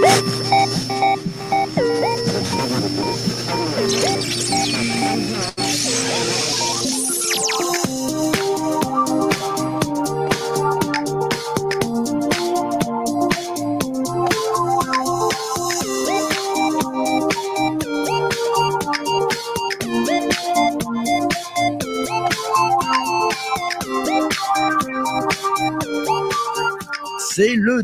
Woof!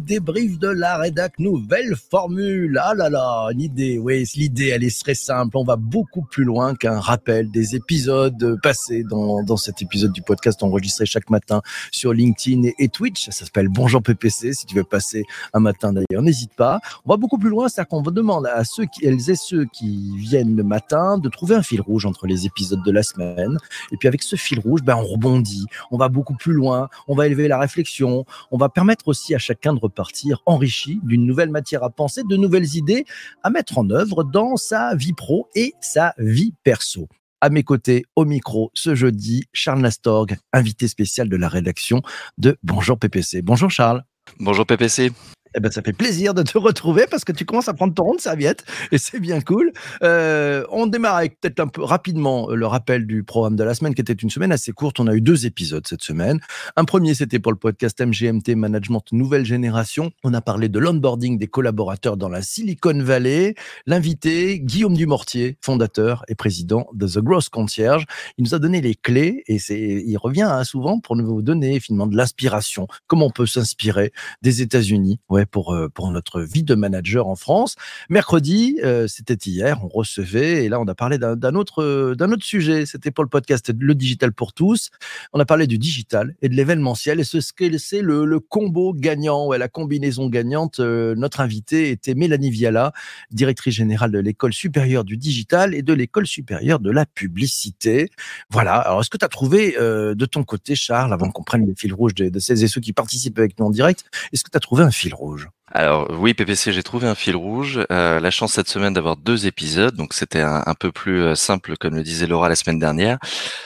Débrief de la rédac nouvelle formule. Ah là là, l'idée, oui, l'idée, elle est très simple. On va beaucoup plus loin qu'un rappel des épisodes passés dans, dans cet épisode du podcast enregistré chaque matin sur LinkedIn et, Twitch. Ça s'appelle Bonjour PPC. Si tu veux passer un matin d'ailleurs, n'hésite pas. On va beaucoup plus loin, c'est-à-dire qu'on demande à ceux qui, elles et ceux qui viennent le matin de trouver un fil rouge entre les épisodes de la semaine. Et puis avec ce fil rouge, ben, on rebondit. On va beaucoup plus loin. On va élever la réflexion. On va permettre aussi à chacun de repartir enrichi d'une nouvelle matière à penser, de nouvelles idées à mettre en œuvre dans sa vie pro et sa vie perso. À mes côtés, au micro, ce jeudi, Charles Nastorg, invité spécial de la rédaction de Bonjour PPC. Bonjour Charles. Bonjour PPC. Eh ben, ça fait plaisir de te retrouver parce que tu commences à prendre ton rond de serviette et c'est bien cool. Euh, on démarre avec peut-être un peu rapidement le rappel du programme de la semaine qui était une semaine assez courte. On a eu deux épisodes cette semaine. Un premier, c'était pour le podcast MGMT Management Nouvelle Génération. On a parlé de l'onboarding des collaborateurs dans la Silicon Valley. L'invité, Guillaume Dumortier, fondateur et président de The Growth Concierge. Il nous a donné les clés et c'est, il revient hein, souvent pour nous donner finalement de l'inspiration. Comment on peut s'inspirer des États-Unis? Pour, euh, pour notre vie de manager en France. Mercredi, euh, c'était hier, on recevait, et là on a parlé d'un autre, euh, autre sujet, c'était pour le podcast Le Digital pour tous. On a parlé du digital et de l'événementiel, et ce c'est le, le combo gagnant, ouais, la combinaison gagnante. notre invité était Mélanie Viala, directrice générale de l'école supérieure du digital et de l'école supérieure de la publicité. Voilà, alors est-ce que tu as trouvé de ton côté, Charles, avant qu'on prenne les fils rouges de, de celles et ceux qui participent avec nous en direct, est-ce que tu as trouvé un fil rouge? Alors oui, PPC, j'ai trouvé un fil rouge. Euh, la chance cette semaine d'avoir deux épisodes, donc c'était un, peu plus euh, simple, comme le disait Laura la semaine dernière.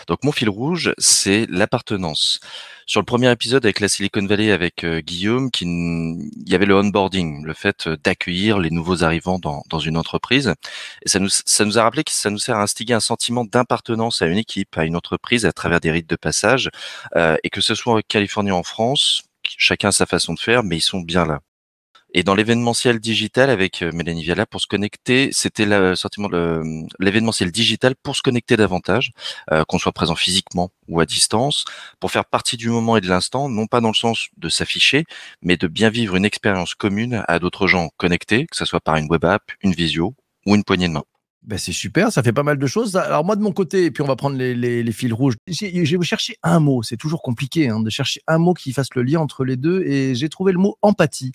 Donc mon fil rouge, c'est l'appartenance. Sur le premier épisode avec la Silicon Valley avec euh, Guillaume, qui, il y avait le onboarding, le fait d'accueillir les nouveaux arrivants dans, une entreprise. Et ça nous, ça nous a rappelé que ça nous sert à instiguer un sentiment d'appartenance à une équipe, à une entreprise, à travers des rites de passage, et que ce soit en Californie ou en France, chacun a sa façon de faire, mais ils sont bien là. Et dans l'événementiel digital avec euh, Mélanie Viala pour se connecter, c'était l'événementiel digital pour se connecter davantage, euh, qu'on soit présent physiquement ou à distance, pour faire partie du moment et de l'instant, non pas dans le sens de s'afficher, mais de bien vivre une expérience commune à d'autres gens connectés, que ce soit par une web app, une visio ou une poignée de main. Ben c'est super, ça fait pas mal de choses. Alors moi de mon côté, et puis on va prendre les, les, fils rouges. J'ai cherché un mot, c'est toujours compliqué hein, de chercher un mot qui fasse le lien entre les deux, et j'ai trouvé le mot empathie.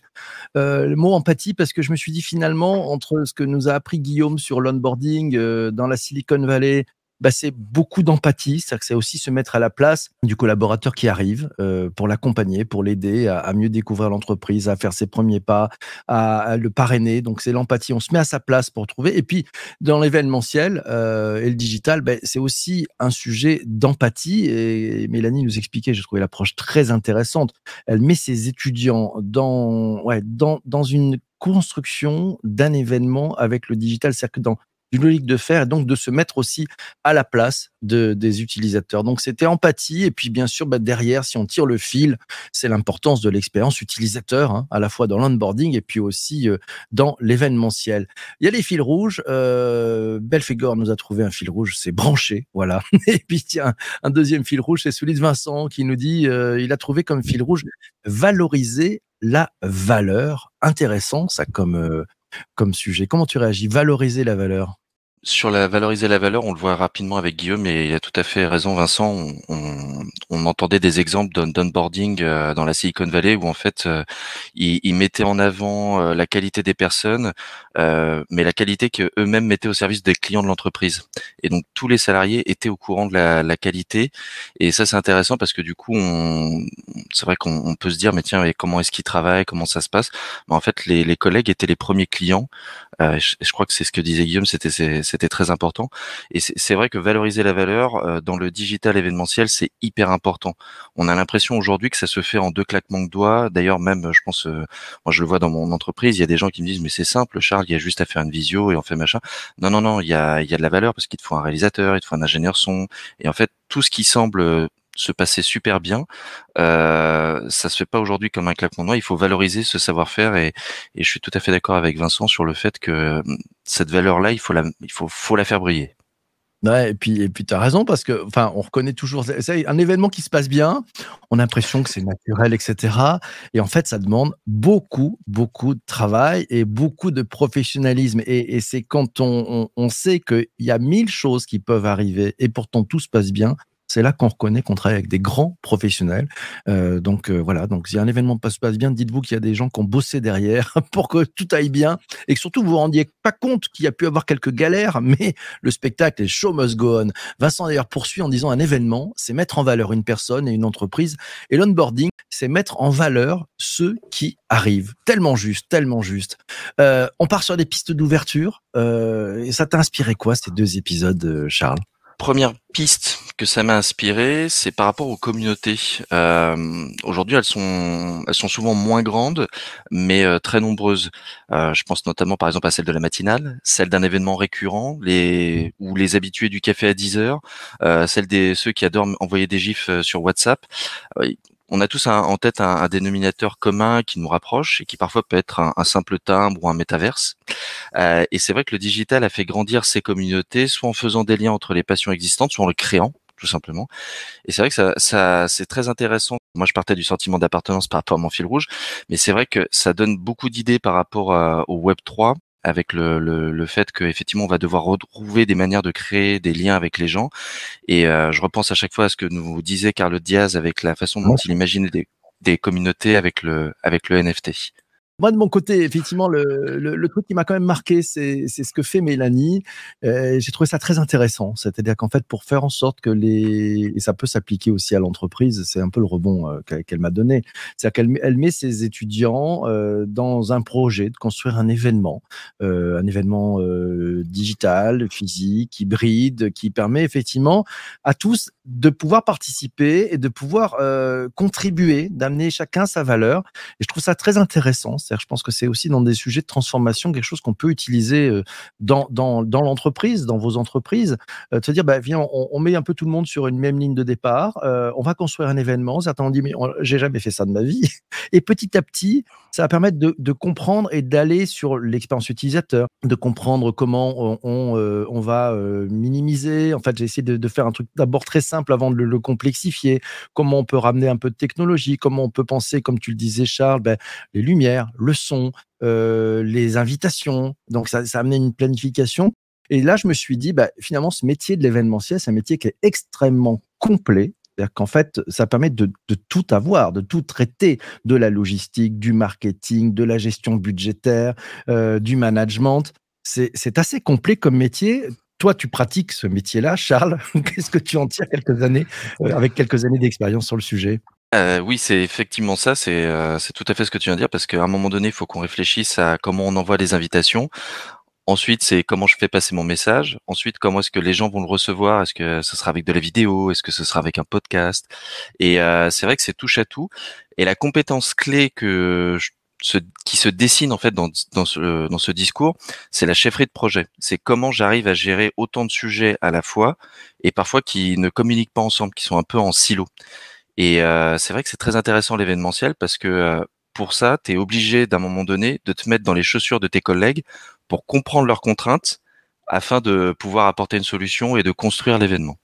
Euh, le mot empathie parce que je me suis dit finalement entre ce que nous a appris Guillaume sur l'onboarding euh, dans la Silicon Valley, bah, c'est beaucoup d'empathie, c'est c'est aussi se mettre à la place du collaborateur qui arrive euh, pour l'accompagner, pour l'aider à, mieux découvrir l'entreprise, à faire ses premiers pas, à, le parrainer. Donc c'est l'empathie, on se met à sa place pour trouver. Et puis dans l'événementiel euh, et le digital, bah, c'est aussi un sujet d'empathie. Et Mélanie nous expliquait, j'ai trouvé l'approche très intéressante. Elle met ses étudiants dans, ouais, dans, dans une construction d'un événement avec le digital. C'est-à-dire que dans logique de faire et donc de se mettre aussi à la place de, des utilisateurs. Donc c'était empathie et puis bien sûr bah, derrière, si on tire le fil, c'est l'importance de l'expérience utilisateur, hein, à la fois dans l'onboarding et puis aussi euh, dans l'événementiel. Il y a les fils rouges. Euh, Belfegor nous a trouvé un fil rouge, c'est branché, voilà. Et puis tiens, un deuxième fil rouge, c'est celui de Vincent qui nous dit, euh, il a trouvé comme fil rouge valoriser la valeur. Intéressant, ça comme euh, comme sujet. Comment tu réagis? Valoriser la valeur? Sur la valoriser la valeur, on le voit rapidement avec Guillaume et il a tout à fait raison Vincent. On, on, entendait des exemples d'onboarding euh, dans la Silicon Valley où en fait euh, ils, mettaient en avant euh, la qualité des personnes, mais la qualité que eux-mêmes mettaient au service des clients de l'entreprise. Et donc tous les salariés étaient au courant de la, la qualité. Et ça c'est intéressant parce que du coup, c'est vrai qu'on peut se dire mais tiens, mais comment est-ce qu'ils travaillent, comment ça se passe? Mais en fait, les, les collègues étaient les premiers clients. je, je, crois que c'est ce que disait Guillaume, c'était c'était très important. Et c'est vrai que valoriser la valeur euh, dans le digital événementiel, c'est hyper important. On a l'impression aujourd'hui que ça se fait en deux claquements de doigts. D'ailleurs, même, je pense, euh, moi je le vois dans mon entreprise, il y a des gens qui me disent mais c'est simple, Charles, il y a juste à faire une visio et on fait machin. Non, non, non, il y a, il y a de la valeur parce qu'il te faut un réalisateur, il te faut un ingénieur son. Et en fait, tout ce qui semble se passer super bien. Euh, ça se fait pas aujourd'hui comme un claquement de doigts. Il faut valoriser ce savoir-faire et, je suis tout à fait d'accord avec Vincent sur le fait que hum, cette valeur-là, il faut la, il faut, faut la faire briller. Ouais, et puis, et puis tu as raison parce que, enfin, on reconnaît toujours, un événement qui se passe bien, on a l'impression que c'est naturel, etc. Et en fait, ça demande beaucoup, beaucoup de travail et beaucoup de professionnalisme. Et, c'est quand on, on, on sait qu'il y a mille choses qui peuvent arriver et pourtant tout se passe bien, c'est là qu'on reconnaît qu'on travaille avec des grands professionnels. Euh, donc euh, voilà, donc si un événement se passe bien, dites-vous qu'il y a des gens qui ont bossé derrière pour que tout aille bien et que surtout vous vous rendiez pas compte qu'il y a pu avoir quelques galères, mais le spectacle est show must go on. Vincent d'ailleurs poursuit en disant un événement, c'est mettre en valeur une personne et une entreprise, et l'onboarding, c'est mettre en valeur ceux qui arrivent. Tellement juste, tellement juste. Euh, on part sur des pistes d'ouverture. et ça t'a inspiré quoi ces deux épisodes, Charles? Première piste que ça m'a inspiré, c'est par rapport aux communautés. Euh, Aujourd'hui, elles sont, elles sont souvent moins grandes, mais euh, très nombreuses. Euh, je pense notamment, par exemple, à celle de la matinale, celle d'un événement récurrent, les ou les habitués du café à 10 heures, euh, celle des ceux qui adorent envoyer des gifs euh, sur WhatsApp. Euh, on a tous en tête un, dénominateur commun qui nous rapproche et qui parfois peut être un, simple timbre ou un métaverse. Euh, et c'est vrai que le digital a fait grandir ces communautés, soit en faisant des liens entre les passions existantes, soit en le créant tout simplement. Et c'est vrai que ça, c'est très intéressant. Moi, je partais du sentiment d'appartenance par rapport à mon fil rouge, mais c'est vrai que ça donne beaucoup d'idées par rapport au Web 3 avec le, le, le fait qu'effectivement on va devoir retrouver des manières de créer des liens avec les gens. Et euh, je repense à chaque fois à ce que nous disait Carlo Diaz avec la façon dont il imaginait des, des communautés avec le avec le NFT. Moi, de mon côté, effectivement, le, le, le truc qui m'a quand même marqué, c'est ce que fait Mélanie. Euh, J'ai trouvé ça très intéressant. C'est-à-dire qu'en fait, pour faire en sorte que les... Et ça peut s'appliquer aussi à l'entreprise, c'est un peu le rebond euh, qu'elle m'a donné. C'est-à-dire qu'elle elle met ses étudiants euh, dans un projet de construire un événement, un événement digital, physique, hybride, qui permet effectivement à tous de pouvoir participer et de pouvoir contribuer, d'amener chacun sa valeur. Et je trouve ça très intéressant je pense que c'est aussi dans des sujets de transformation quelque chose qu'on peut utiliser euh, dans, l'entreprise, dans vos entreprises. Euh, de se dire, bah, viens, on, met un peu tout le monde sur une même ligne de départ. Euh, on va construire un événement. Certains ont dit, mais j'ai jamais fait ça de ma vie. Et petit à petit, ça va permettre de, comprendre et d'aller sur l'expérience utilisateur, de comprendre comment on, euh, va minimiser. En fait, j'ai essayé de, faire un truc d'abord très simple avant de le, le, complexifier. Comment on peut ramener un peu de technologie, comment on peut penser, comme tu le disais, Charles, ben, les lumières, le son, euh, les invitations. Donc, ça, ça a amené une planification. Et là, je me suis dit, bah, finalement, ce métier de l'événementiel, c'est un métier qui est extrêmement complet. C'est-à-dire qu'en fait, ça permet de, de, tout avoir, de tout traiter, de la logistique, du marketing, de la gestion budgétaire, euh, du management. C'est assez complet comme métier. Toi, tu pratiques ce métier-là, Charles. Qu'est-ce que tu en tires quelques années, euh, avec quelques années d'expérience sur le sujet? Euh, oui, c'est effectivement ça, c'est euh, c'est tout à fait ce que tu viens de dire parce qu'à un moment donné, il faut qu'on réfléchisse à comment on envoie les invitations. Ensuite, c'est comment je fais passer mon message. Ensuite, comment est-ce que les gens vont le recevoir? Est-ce que ce sera avec de la vidéo? Est-ce que ce sera avec un podcast? Et euh, c'est vrai que c'est touche à tout. Et la compétence clé qui se dessine en fait dans, dans ce, dans ce discours, c'est la chefferie de projet. C'est comment j'arrive à gérer autant de sujets à la fois et parfois qui ne communiquent pas ensemble, qui sont un peu en silo. Et euh, c'est vrai que c'est très intéressant l'événementiel parce que euh, pour ça, tu es obligé d'un moment donné de te mettre dans les chaussures de tes collègues pour comprendre leurs contraintes afin de pouvoir apporter une solution et de construire l'événement.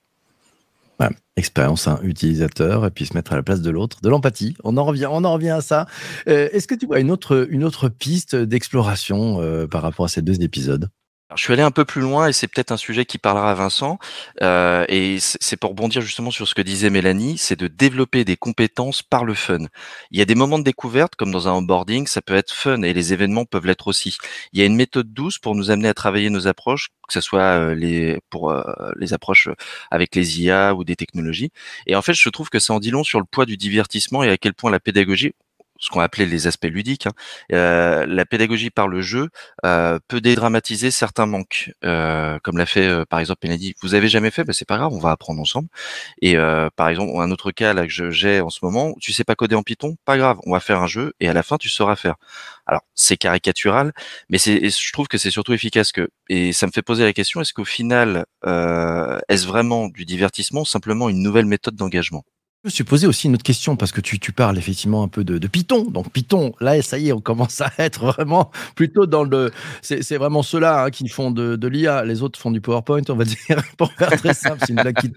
Ouais, expérience hein, utilisateur et puis se mettre à la place de l'autre, de l'empathie. On en revient, on en revient à ça. Euh, Est-ce que tu vois une autre, une autre piste d'exploration par rapport à ces deux épisodes? Je suis allé un peu plus loin et c'est peut-être un sujet qui parlera à Vincent. Euh, et c'est pour bondir justement sur ce que disait Mélanie, c'est de développer des compétences par le fun. Il y a des moments de découverte, comme dans un onboarding, ça peut être fun et les événements peuvent l'être aussi. Il y a une méthode douce pour nous amener à travailler nos approches, que ce soit euh, les pour euh, les approches avec les IA ou des technologies. Et en fait, je trouve que ça en dit long sur le poids du divertissement et à quel point la pédagogie ce qu'on appelait les aspects ludiques, hein, la pédagogie par le jeu peut dédramatiser certains manques, comme l'a fait par exemple Mélanie. Vous avez jamais fait, ben, c'est pas grave, on va apprendre ensemble. Et par exemple, un autre cas là que j'ai en ce moment, tu sais pas coder en Python, pas grave, on va faire un jeu et à la fin tu sauras faire. Alors c'est caricatural, mais je trouve que c'est surtout efficace que et ça me fait poser la question est-ce qu'au final est-ce vraiment du divertissement, simplement une nouvelle méthode d'engagement? Je me suis posé aussi une autre question parce que tu, tu parles effectivement un peu de, Python. Donc Python, là, ça y est, on commence à être vraiment plutôt dans le. C'est vraiment ceux-là hein, qui font de, de l'IA. Les autres font du PowerPoint, on va dire, pour faire très simple. C'est une blague qui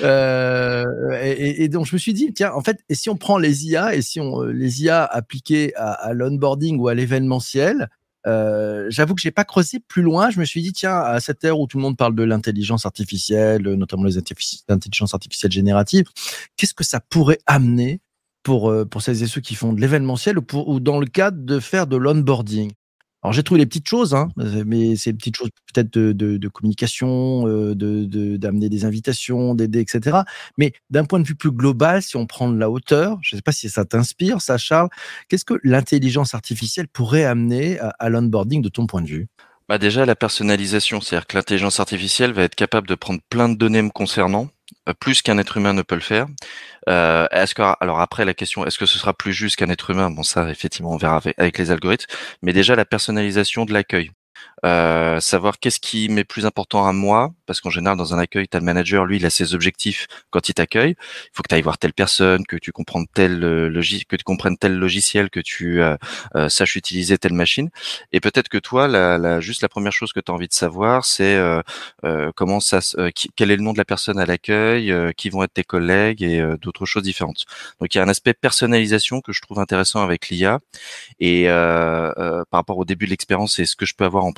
euh, et, et, donc je me suis dit tiens en fait et si on prend les IA et si on les IA appliquées à l'onboarding ou à l'événementiel euh, j'avoue que j'ai pas creusé plus loin. Je me suis dit, tiens, à cette heure où tout le monde parle de l'intelligence artificielle, notamment les intelligences artificielles génératives, qu'est-ce que ça pourrait amener pour, euh, pour celles et ceux qui font de l'événementiel ou, ou dans le cadre de faire de l'onboarding? Alors j'ai trouvé les petites choses, hein, mais c'est petites choses peut-être de, communication, euh, d'amener des invitations, d'aider, etc. Mais d'un point de vue plus global, si on prend de la hauteur, je ne sais pas si ça t'inspire, ça Charles, qu'est-ce que l'intelligence artificielle pourrait amener à, à l'onboarding de ton point de vue? Bah déjà la personnalisation, c'est-à-dire que l'intelligence artificielle va être capable de prendre plein de données me concernant, plus qu'un être humain ne peut le faire. Euh, est-ce que alors après la question, est-ce que ce sera plus juste qu'un être humain? Bon ça effectivement on verra avec les algorithmes, mais déjà la personnalisation de l'accueil. Euh, savoir qu'est-ce qui m'est plus important à moi, parce qu'en général dans un accueil, tu as le manager, lui, il a ses objectifs quand il t'accueille. Il faut que tu ailles voir telle personne, que tu comprennes tel euh, que tu comprennes tel logiciel, que tu euh, saches utiliser telle machine. Et peut-être que toi, la, la, juste la première chose que tu as envie de savoir, c'est comment ça, quel est le nom de la personne à l'accueil, qui vont être tes collègues et d'autres choses différentes. Donc il y a un aspect personnalisation que je trouve intéressant avec l'IA. Et par rapport au début de l'expérience, c'est ce que je peux avoir en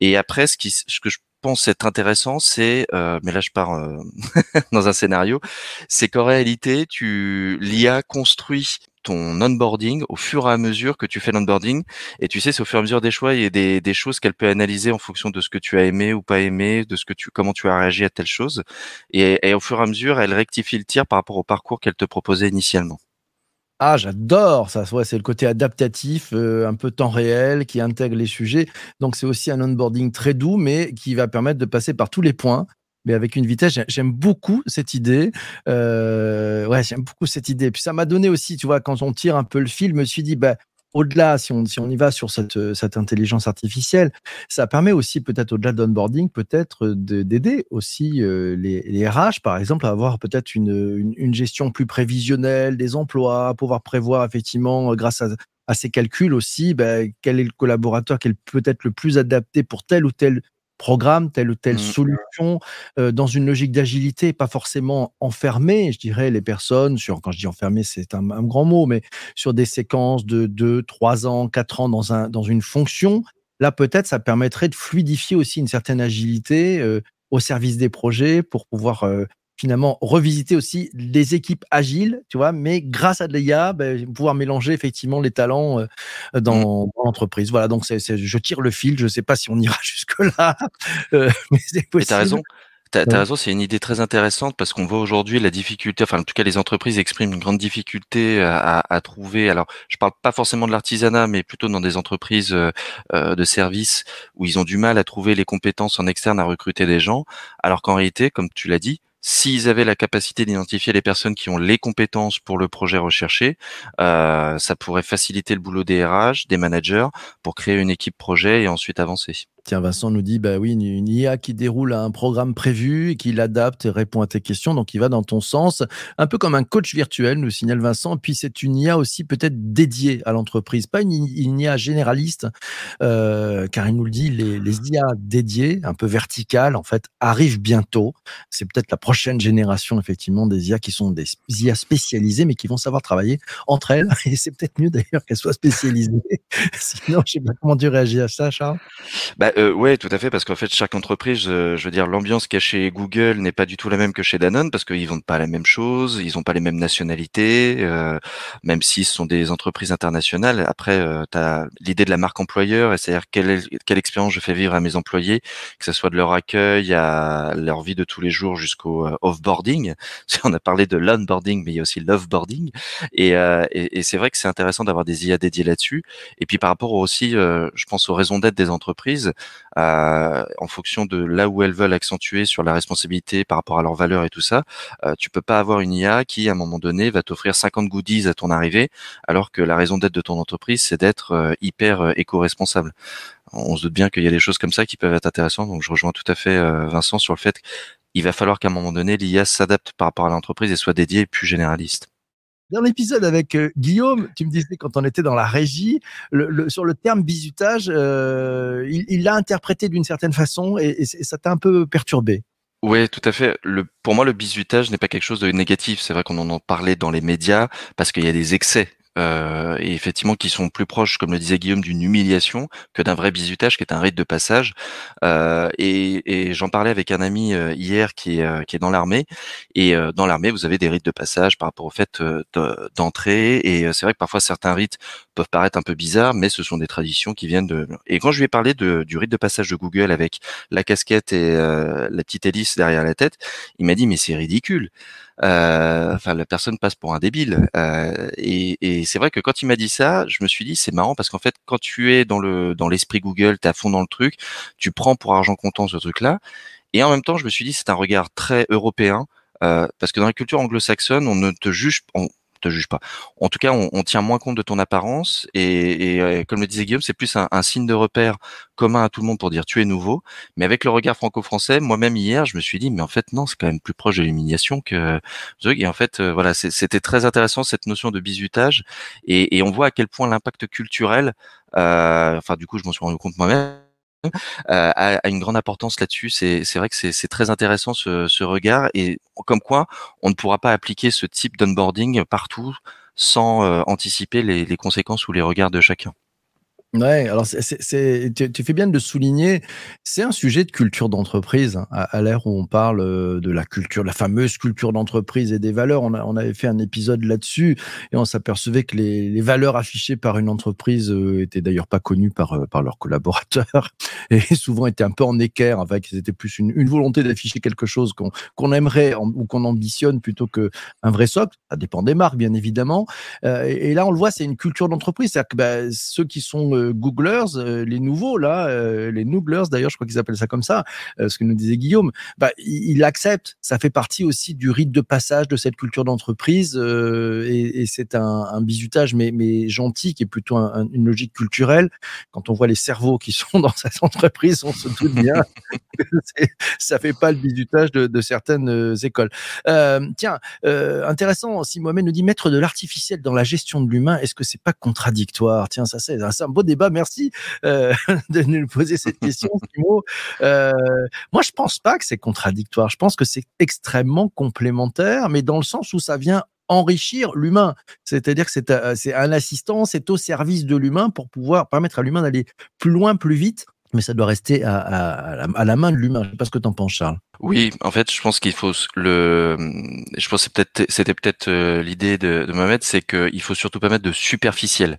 Et après, ce, que je pense être intéressant, c'est, euh, mais là je pars euh, dans un scénario, c'est qu'en réalité, tu l'IA construit ton onboarding au fur et à mesure que tu fais l'onboarding. Et tu sais, c'est au fur et à mesure des choix, a des, des choses qu'elle peut analyser en fonction de ce que tu as aimé ou pas aimé, de ce que tu, comment tu as réagi à telle chose. Et, et au fur et à mesure, elle rectifie le tir par rapport au parcours qu'elle te proposait initialement. Ah, j'adore ça. Ouais, c'est le côté adaptatif, euh, un peu temps réel, qui intègre les sujets. Donc, c'est aussi un onboarding très doux, mais qui va permettre de passer par tous les points, mais avec une vitesse. J'aime beaucoup cette idée. Euh, ouais, j'aime beaucoup cette idée. Puis ça m'a donné aussi, tu vois, quand on tire un peu le fil, je me suis dit, bah, au-delà, si on, si on y va sur cette, cette intelligence artificielle, ça permet aussi peut-être au-delà de l'onboarding, peut-être d'aider aussi euh, les, les, RH, par exemple, à avoir peut-être une, une, gestion plus prévisionnelle des emplois, pouvoir prévoir effectivement, euh, grâce à, ces calculs aussi, ben, quel est le collaborateur qui est peut-être le plus adapté pour tel ou tel programme, telle ou telle mmh. solution, euh, dans une logique d'agilité, pas forcément enfermer, je dirais, les personnes sur, quand je dis enfermer, c'est un, grand mot, mais sur des séquences de 2, 3 ans, 4 ans dans, un, dans une fonction. Là, peut-être, ça permettrait de fluidifier aussi une certaine agilité euh, au service des projets pour pouvoir euh, finalement revisiter aussi des équipes agiles, tu vois, mais grâce à de l'IA, ben, pouvoir mélanger effectivement les talents euh, mmh. dans, l'entreprise. Voilà, donc c'est, je tire le fil, je ne sais pas si on ira jusque-là, euh, mais c'est possible. Tu as raison. Raison, c'est une idée très intéressante parce qu'on voit aujourd'hui la difficulté, enfin en tout cas les entreprises expriment une grande difficulté à, à trouver. Alors je parle pas forcément de l'artisanat, mais plutôt dans des entreprises euh, euh, de services où ils ont du mal à trouver les compétences en externe à recruter des gens, alors qu'en réalité, comme tu l'as dit, S'ils avaient la capacité d'identifier les personnes qui ont les compétences pour le projet recherché, euh, ça pourrait faciliter le boulot des RH, des managers, pour créer une équipe projet et ensuite avancer. Tiens, Vincent nous dit, bah oui, une, IA qui déroule un programme prévu et qui l'adapte et répond à tes questions, donc il va dans ton sens, un peu comme un coach virtuel, nous signale Vincent. Puis c'est une IA aussi peut-être dédiée à l'entreprise, pas une, IA généraliste, euh, car il nous le dit, les, IA dédiées, un peu verticales, en fait, arrivent bientôt. C'est peut-être la prochaine génération, effectivement, des IA qui sont des IA spécialisées, mais qui vont savoir travailler entre elles. Et c'est peut-être mieux d'ailleurs qu'elles soient spécialisées. Sinon, je sais pas comment tu réagis à ça, Charles. Bah, euh, ouais, tout à fait, parce qu'en fait, chaque entreprise, euh, je veux dire, l'ambiance qu'il y a chez Google n'est pas du tout la même que chez Danone, parce qu'ils vendent pas la même chose, ils ont pas les mêmes nationalités, euh, même s'ils sont des entreprises internationales. Après, euh, tu as l'idée de la marque employeur, c'est-à-dire quelle, quelle expérience je fais vivre à mes employés, que ce soit de leur accueil à leur vie de tous les jours jusqu'au euh, off-boarding. On a parlé de l'onboarding, mais il y a aussi l'off-boarding. Et, et, et c'est vrai que c'est intéressant d'avoir des IA dédiés là-dessus. Et puis par rapport aussi, je pense aux raisons d'être des entreprises, euh, en fonction de là où elles veulent accentuer sur la responsabilité par rapport à leurs valeurs et tout ça, euh, tu peux pas avoir une IA qui, à un moment donné, va t'offrir 50 goodies à ton arrivée, alors que la raison d'être de ton entreprise, c'est d'être euh, hyper euh, éco-responsable. On se doute bien qu'il y a des choses comme ça qui peuvent être intéressantes, donc je rejoins tout à fait Vincent sur le fait qu'il va falloir qu'à un moment donné, l'IA s'adapte par rapport à l'entreprise et soit dédiée et plus généraliste. Dans l'épisode avec euh, Guillaume, tu me disais quand on était dans la régie, le, sur le terme bizutage, euh, il l'a interprété d'une certaine façon et, ça t'a un peu perturbé. Oui, tout à fait. Pour moi, le bizutage n'est pas quelque chose de négatif. C'est vrai qu'on en parlait dans les médias parce qu'il y a des excès euh, et effectivement qui sont plus proches, comme le disait Guillaume, d'une humiliation que d'un vrai bizutage qui est un rite de passage. Euh, et, j'en parlais avec un ami euh, hier qui est, qui est dans l'armée. Et dans l'armée, vous avez des rites de passage par rapport au fait d'entrer. Et c'est vrai que parfois certains rites peuvent paraître un peu bizarres, mais ce sont des traditions qui viennent de. Et quand je lui ai parlé de, du rite de passage de Google avec la casquette et la petite hélice derrière la tête, il m'a dit mais c'est ridicule. Euh, enfin, la personne passe pour un débile. Euh, et, et c'est vrai que quand il m'a dit ça, je me suis dit c'est marrant parce qu'en fait, quand tu es dans le dans l'esprit Google, t'es à fond dans le truc, tu prends pour argent comptant ce truc-là. Et en même temps, je me suis dit c'est un regard très européen. Euh, parce que dans la culture anglo-saxonne, on ne te juge, on, te juge pas. En tout cas, on, tient moins compte de ton apparence et, euh, comme le disait Guillaume, c'est plus un, signe de repère commun à tout le monde pour dire tu es nouveau. Mais avec le regard franco-français, moi-même hier, je me suis dit mais en fait non, c'est quand même plus proche de l'humiliation que et en fait euh, voilà, c'était très intéressant cette notion de bizutage et, et on voit à quel point l'impact culturel, euh, enfin du coup, je m'en suis rendu compte moi-même euh, a, une grande importance là-dessus. C'est vrai que c'est très intéressant ce, regard et comme quoi on ne pourra pas appliquer ce type d'onboarding partout sans euh, anticiper les conséquences ou les regards de chacun. Ouais, alors c'est, tu, fais bien de le souligner. C'est un sujet de culture d'entreprise hein, à, l'ère où on parle euh, de la culture, la fameuse culture d'entreprise et des valeurs. On, avait fait un épisode là-dessus et on s'apercevait que les, valeurs affichées par une entreprise euh, étaient d'ailleurs pas connues par, euh, par leurs collaborateurs et souvent étaient un peu en équerre. Enfin, c'était plus une, volonté d'afficher quelque chose qu'on, qu'on aimerait ou qu'on ambitionne plutôt que un vrai socle. Ça dépend des marques, bien évidemment. Euh, et, et, là, on le voit, c'est une culture d'entreprise. C'est-à-dire que bah, ceux qui sont Googlers, euh, les nouveaux là, euh, les Nooglers d'ailleurs, je crois qu'ils appellent ça comme ça, euh, ce que nous disait Guillaume, bah, il l'accepte. Ça fait partie aussi du rite de passage de cette culture d'entreprise et, c'est un, bizutage mais, gentil qui est plutôt un, une logique culturelle. Quand on voit les cerveaux qui sont dans cette entreprise, on se doute bien que ça fait pas le bizutage de, certaines écoles. Tiens, intéressant, si Mohamed nous dit mettre de l'artificiel dans la gestion de l'humain, est-ce que c'est pas contradictoire? Tiens, ça c'est un beau débat merci euh, de nous poser cette question, Euh, moi, je pense pas que c'est contradictoire. Je pense que c'est extrêmement complémentaire, mais dans le sens où ça vient enrichir l'humain. C'est-à-dire que c'est euh, un assistant, c'est au service de l'humain pour pouvoir permettre à l'humain d'aller plus loin, plus vite mais ça doit rester à, à, à la main de l'humain. Je sais pas ce que tu en penses, Charles. Oui, en fait, je pense qu'il faut le. Je pense peut-être c'était peut-être euh, l'idée de, de Mohamed, c'est qu'il faut surtout pas mettre de superficiel.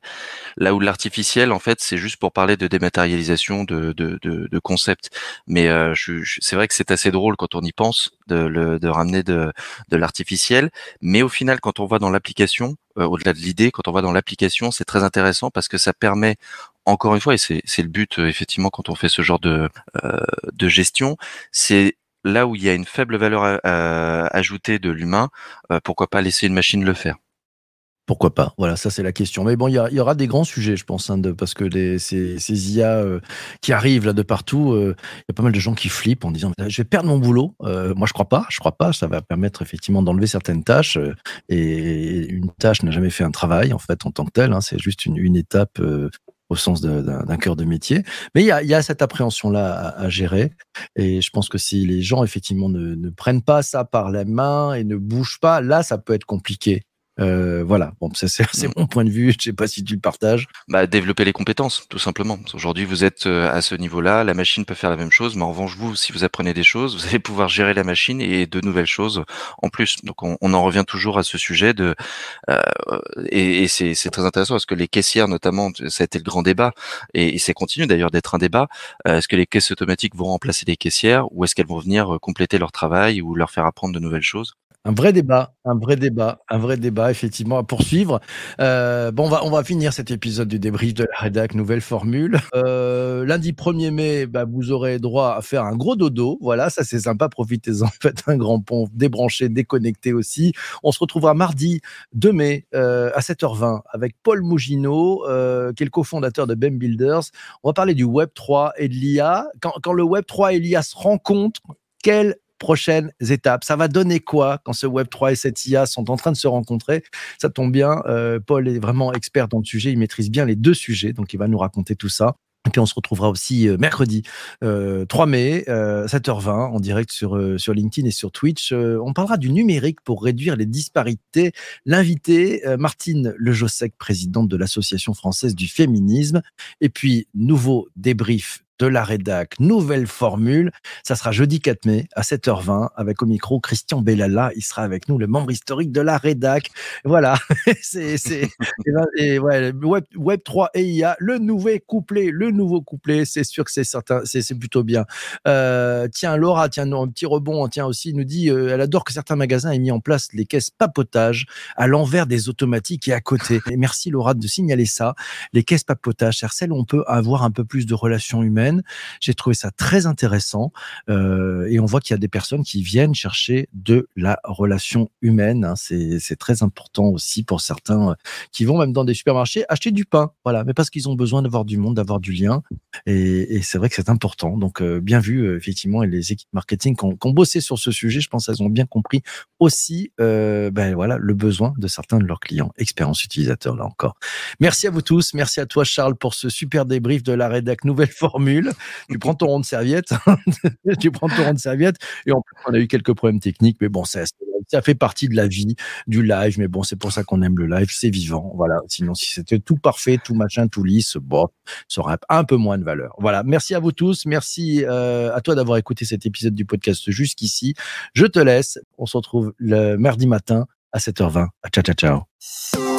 Là où l'artificiel, en fait, c'est juste pour parler de dématérialisation de de, de, de concept. Mais euh, je, je, c'est vrai que c'est assez drôle quand on y pense de, le, de ramener de de l'artificiel. Mais au final, quand on voit dans l'application, euh, au-delà de l'idée, quand on va dans l'application, c'est très intéressant parce que ça permet encore une fois, et c'est le but euh, effectivement quand on fait ce genre de, euh, de gestion, c'est là où il y a une faible valeur euh, ajoutée de l'humain, pourquoi pas laisser une machine le faire pourquoi pas Voilà, ça c'est la question. Mais bon, il y, aura des grands sujets, je pense, hein, parce que ces, ces IA qui arrivent là de partout, il y a pas mal de gens qui flippent en disant je vais perdre mon boulot. Moi, je crois pas. Je crois pas. Ça va permettre effectivement d'enlever certaines tâches. et une tâche n'a jamais fait un travail en fait en tant que tel. Hein, c'est juste une étape au sens d'un cœur de métier. Mais il y a, cette appréhension-là à, à, gérer. Et je pense que si les gens, effectivement, ne, ne, prennent pas ça par la main et ne bougent pas, là, ça peut être compliqué Euh, voilà, bon, c'est mmh. mon point de vue. Je sais pas si tu le partages. Bah, développer les compétences, tout simplement. Aujourd'hui, vous êtes euh, à ce niveau-là. La machine peut faire la même chose, mais en revanche, vous, si vous apprenez des choses, vous allez pouvoir gérer la machine et de nouvelles choses en plus. Donc, on, on en revient toujours à ce sujet de euh, et, et c'est très intéressant parce que les caissières, notamment, ça a été le grand débat et, et ça continue d'ailleurs d'être un débat. Euh, est-ce que les caisses automatiques vont remplacer les caissières ou est-ce qu'elles vont venir compléter leur travail ou leur faire apprendre de nouvelles choses? Un vrai débat, un vrai débat, un vrai débat, effectivement, à poursuivre. Euh, bon, on va, on va finir cet épisode du débrief de la rédac, nouvelle formule. Euh, lundi 1er mai, bah, vous aurez droit à faire un gros dodo. Voilà, ça c'est sympa, profitez-en. Faites un grand pont, débranché, déconnecté aussi. On se retrouvera mardi 2 mai euh, à 7h20 avec Paul Mougineau, qui est le cofondateur de BEM Builders. On va parler du Web 3 et de l'IA. Quand, quand le Web 3 et l'IA se rencontrent, quelle prochaines étapes. Ça va donner quoi quand ce Web3 et cette IA sont en train de se rencontrer? Ça tombe bien, euh, Paul est vraiment expert dans le sujet, il maîtrise bien les deux sujets, donc il va nous raconter tout ça. Et puis on se retrouvera aussi euh, mercredi 3 euh, mai, 7h20 en direct sur, sur LinkedIn et sur Twitch. on parlera du numérique pour réduire les disparités. L'invité, Martine Lejosec, présidente de l'Association française du féminisme. Et puis, nouveau débrief de la rédac, nouvelle formule. Ça sera jeudi 4 mai à 7h20 avec au micro Christian Bellala. Il sera avec nous, le membre historique de la rédac. Voilà, c'est ben, web, web 3 et IA, le nouveau couplet, le nouveau couplet. C'est sûr que c'est certain, c'est plutôt bien. Euh, tiens, Laura, tiens, un petit rebond, tiens aussi, nous dit, euh, elle adore que certains magasins aient mis en place les caisses papotage à l'envers des automatiques et à côté. Et merci Laura de signaler ça. Les caisses papotage, c'est celles où on peut avoir un peu plus de relations humaines j'ai trouvé ça très intéressant euh, et on voit qu'il y a des personnes qui viennent chercher de la relation humaine. Hein. C'est très important aussi pour certains euh, qui vont même dans des supermarchés acheter du pain, voilà, mais parce qu'ils ont besoin d'avoir du monde, d'avoir du lien. Et, c'est vrai que c'est important. Donc euh, bien vu effectivement et les équipes marketing qui ont, bossé sur ce sujet, je pense qu'elles ont bien compris aussi ben voilà le besoin de certains de leurs clients. Expérience utilisateur là encore. Merci à vous tous, merci à toi Charles pour ce super débrief de la rédac nouvelle formule tu prends ton rond de serviette, tu prends ton rond de serviette. Et en plus, on a eu quelques problèmes techniques, mais bon, ça, fait partie de la vie du live. Mais bon, c'est pour ça qu'on aime le live, c'est vivant. Voilà. Sinon, si c'était tout parfait, tout machin, tout lisse, bon, ça aurait un peu moins de valeur. Voilà. Merci à vous tous. Merci euh, à toi d'avoir écouté cet épisode du podcast jusqu'ici. Je te laisse. On se retrouve le mardi matin à 7h20. Ciao, ciao, ciao.